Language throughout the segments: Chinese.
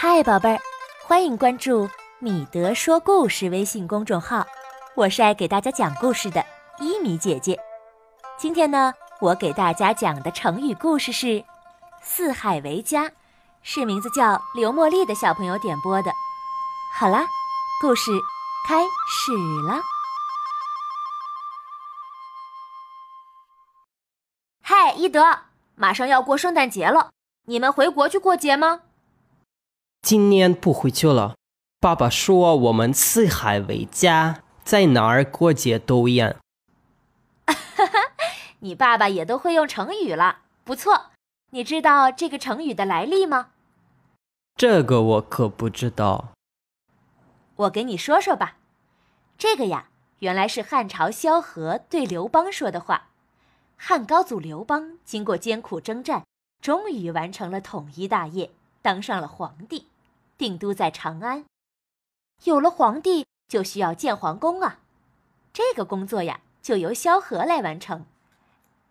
嗨，宝贝儿，欢迎关注“米德说故事”微信公众号，我是爱给大家讲故事的伊米姐姐。今天呢，我给大家讲的成语故事是“四海为家”，是名字叫刘茉莉的小朋友点播的。好啦，故事开始了。嗨，伊德，马上要过圣诞节了，你们回国去过节吗？今年不回去了。爸爸说我们四海为家，在哪儿过节都一样。哈哈，你爸爸也都会用成语了，不错。你知道这个成语的来历吗？这个我可不知道。我给你说说吧。这个呀，原来是汉朝萧何对刘邦说的话。汉高祖刘邦经过艰苦征战，终于完成了统一大业。当上了皇帝，定都在长安。有了皇帝，就需要建皇宫啊。这个工作呀，就由萧何来完成。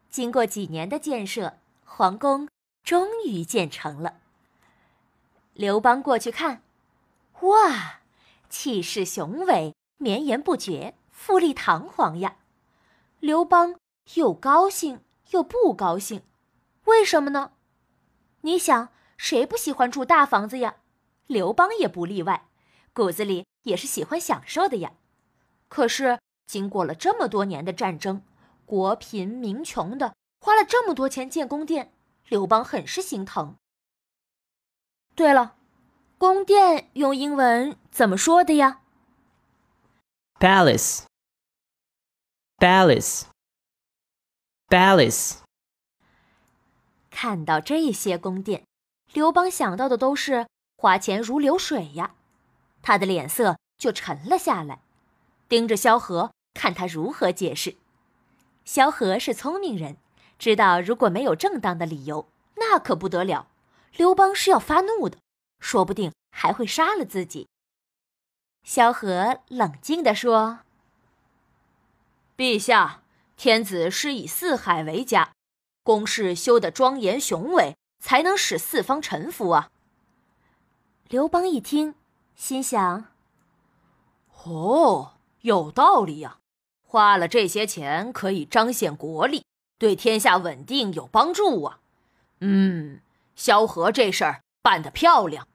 经过几年的建设，皇宫终于建成了。刘邦过去看，哇，气势雄伟，绵延不绝，富丽堂皇呀。刘邦又高兴又不高兴，为什么呢？你想？谁不喜欢住大房子呀？刘邦也不例外，骨子里也是喜欢享受的呀。可是经过了这么多年的战争，国贫民穷的，花了这么多钱建宫殿，刘邦很是心疼。对了，宫殿用英文怎么说的呀？Palace，palace，palace。看到这些宫殿。刘邦想到的都是花钱如流水呀，他的脸色就沉了下来，盯着萧何看他如何解释。萧何是聪明人，知道如果没有正当的理由，那可不得了，刘邦是要发怒的，说不定还会杀了自己。萧何冷静地说：“陛下，天子是以四海为家，宫室修得庄严雄伟。”才能使四方臣服啊！刘邦一听，心想：“哦，有道理呀！花了这些钱，可以彰显国力，对天下稳定有帮助啊！嗯，萧何这事儿办得漂亮。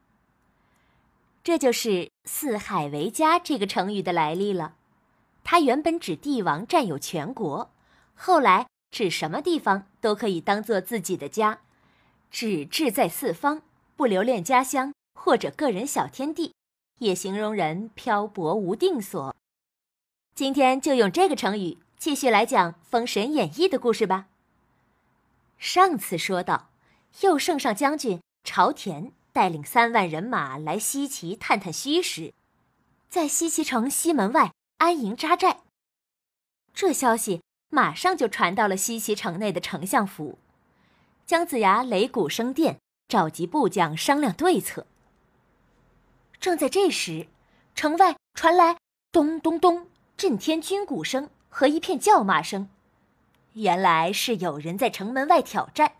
这就是‘四海为家’这个成语的来历了。它原本指帝王占有全国，后来指什么地方都可以当做自己的家。”指志在四方，不留恋家乡或者个人小天地，也形容人漂泊无定所。今天就用这个成语继续来讲《封神演义》的故事吧。上次说到，右圣上将军朝田带领三万人马来西岐探探虚实，在西岐城西门外安营扎寨。这消息马上就传到了西岐城内的丞相府。姜子牙擂鼓声殿，召集部将商量对策。正在这时，城外传来咚咚咚震天军鼓声和一片叫骂声，原来是有人在城门外挑战。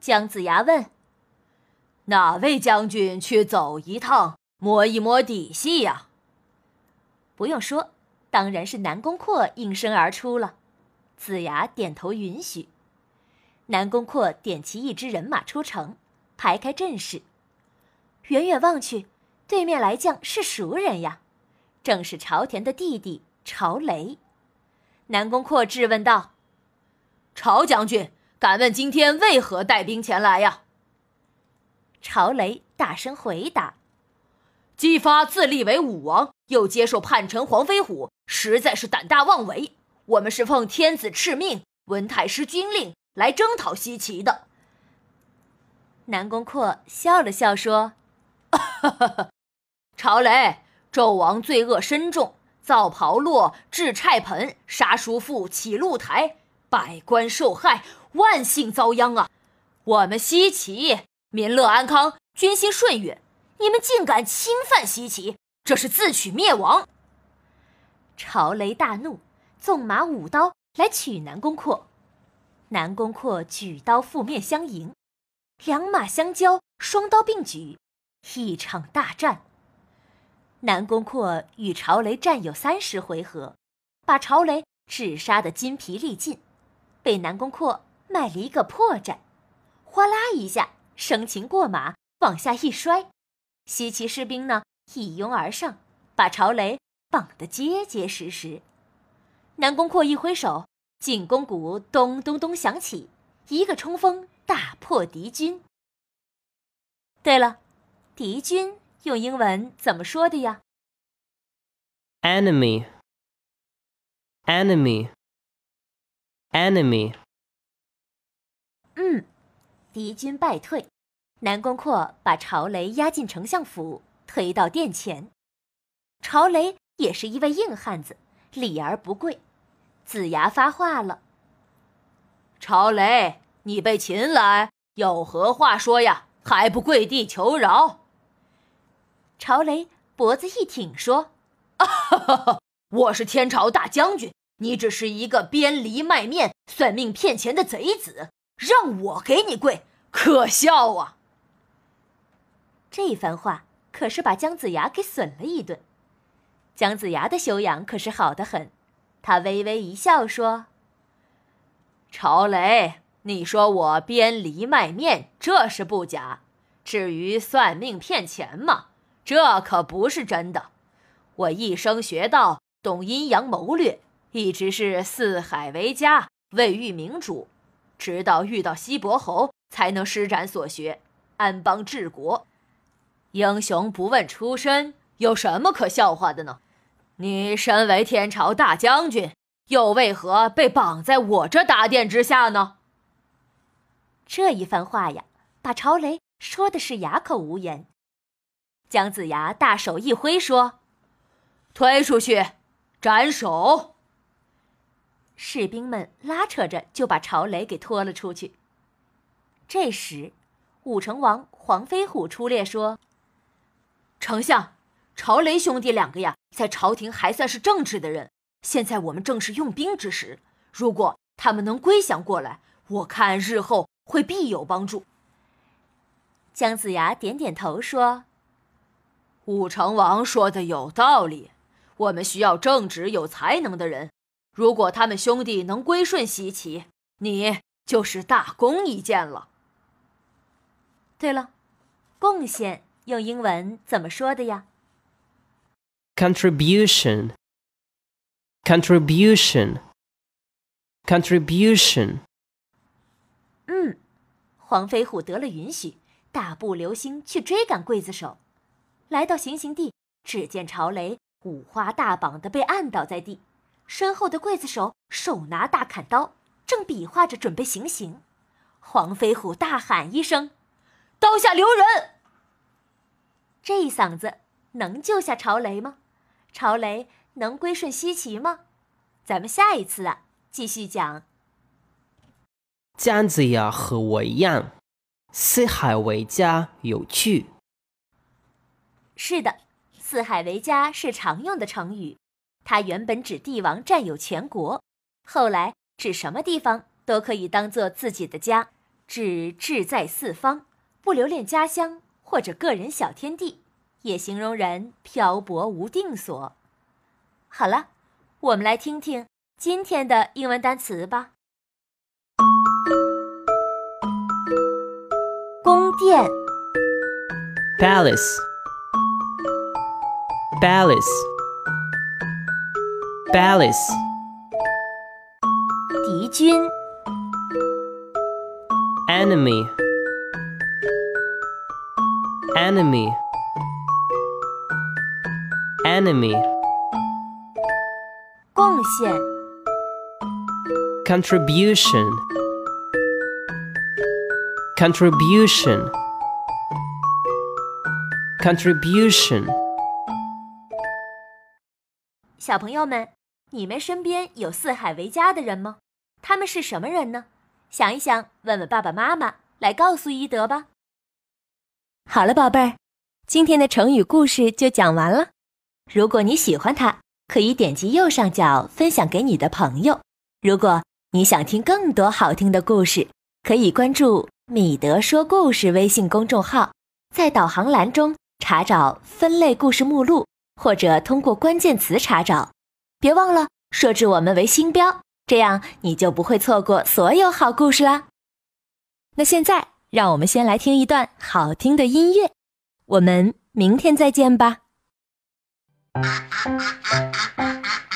姜子牙问：“哪位将军去走一趟，摸一摸底细呀？”不用说，当然是南宫阔应声而出了。子牙点头允许。南宫阔点齐一支人马出城，排开阵势。远远望去，对面来将是熟人呀，正是朝田的弟弟朝雷。南宫阔质问道：“朝将军，敢问今天为何带兵前来呀？”朝雷大声回答：“姬发自立为武王，又接受叛臣黄飞虎，实在是胆大妄为。我们是奉天子敕命，闻太师军令。”来征讨西岐的。南宫阔笑了笑说：“ 朝雷，纣王罪恶深重，造炮烙、制菜盆、杀叔父、起露台，百官受害，万姓遭殃啊！我们西岐民乐安康，军心顺远，你们竟敢侵犯西岐，这是自取灭亡！”朝雷大怒，纵马舞刀来取南宫阔。南宫阔举刀负面相迎，两马相交，双刀并举，一场大战。南宫阔与朝雷战有三十回合，把朝雷只杀得筋疲力尽，被南宫阔卖了一个破绽，哗啦一下生擒过马，往下一摔，西岐士兵呢一拥而上，把朝雷绑得结结实实。南宫阔一挥手，进攻鼓咚咚咚响起，一个冲锋大破敌军。对了，敌军。用英文怎么说的呀？Enemy, enemy, enemy。嗯，敌军败退，南宫阔把朝雷押进丞相府，推到殿前。朝雷也是一位硬汉子，礼而不跪。子牙发话了：“朝雷，你被擒来，有何话说呀？还不跪地求饶？”朝雷脖子一挺，说：“啊哈哈我是天朝大将军，你只是一个编梨卖面、算命骗钱的贼子，让我给你跪，可笑啊！”这番话可是把姜子牙给损了一顿。姜子牙的修养可是好得很，他微微一笑，说：“朝雷，你说我编梨卖面，这是不假。至于算命骗钱嘛？”这可不是真的，我一生学道，懂阴阳谋略，一直是四海为家，未遇明主，直到遇到西伯侯，才能施展所学，安邦治国。英雄不问出身，有什么可笑话的呢？你身为天朝大将军，又为何被绑在我这大殿之下呢？这一番话呀，把朝雷说的是哑口无言。姜子牙大手一挥，说：“推出去，斩首！”士兵们拉扯着就把朝雷给拖了出去。这时，武成王黄飞虎出列说：“丞相，朝雷兄弟两个呀，在朝廷还算是正直的人。现在我们正是用兵之时，如果他们能归降过来，我看日后会必有帮助。”姜子牙点点头说。武成王说的有道理，我们需要正直有才能的人。如果他们兄弟能归顺西岐，你就是大功一件了。对了，贡献用英文怎么说的呀？Contribution, contribution, contribution。嗯，黄飞虎得了允许，大步流星去追赶刽子手。来到行刑地，只见朝雷五花大绑的被按倒在地，身后的刽子手手拿大砍刀，正比划着准备行刑。黄飞虎大喊一声：“刀下留人！”这一嗓子能救下朝雷吗？朝雷能归顺西岐吗？咱们下一次啊，继续讲。姜子牙和我一样，四海为家，有趣。是的，“四海为家”是常用的成语，它原本指帝王占有全国，后来指什么地方都可以当做自己的家，指志在四方，不留恋家乡或者个人小天地，也形容人漂泊无定所。好了，我们来听听今天的英文单词吧。宫殿，palace。Palace. Palace. 敌军 Enemy. Enemy. 贡献 Contribution. Contribution. Contribution. 小朋友们，你们身边有四海为家的人吗？他们是什么人呢？想一想，问问爸爸妈妈，来告诉伊德吧。好了，宝贝儿，今天的成语故事就讲完了。如果你喜欢它，可以点击右上角分享给你的朋友。如果你想听更多好听的故事，可以关注“米德说故事”微信公众号。在导航栏中查找分类故事目录，或者通过关键词查找。别忘了设置我们为星标，这样你就不会错过所有好故事啦。那现在，让我们先来听一段好听的音乐。我们明天再见吧。Ha ha ha ha ha ha!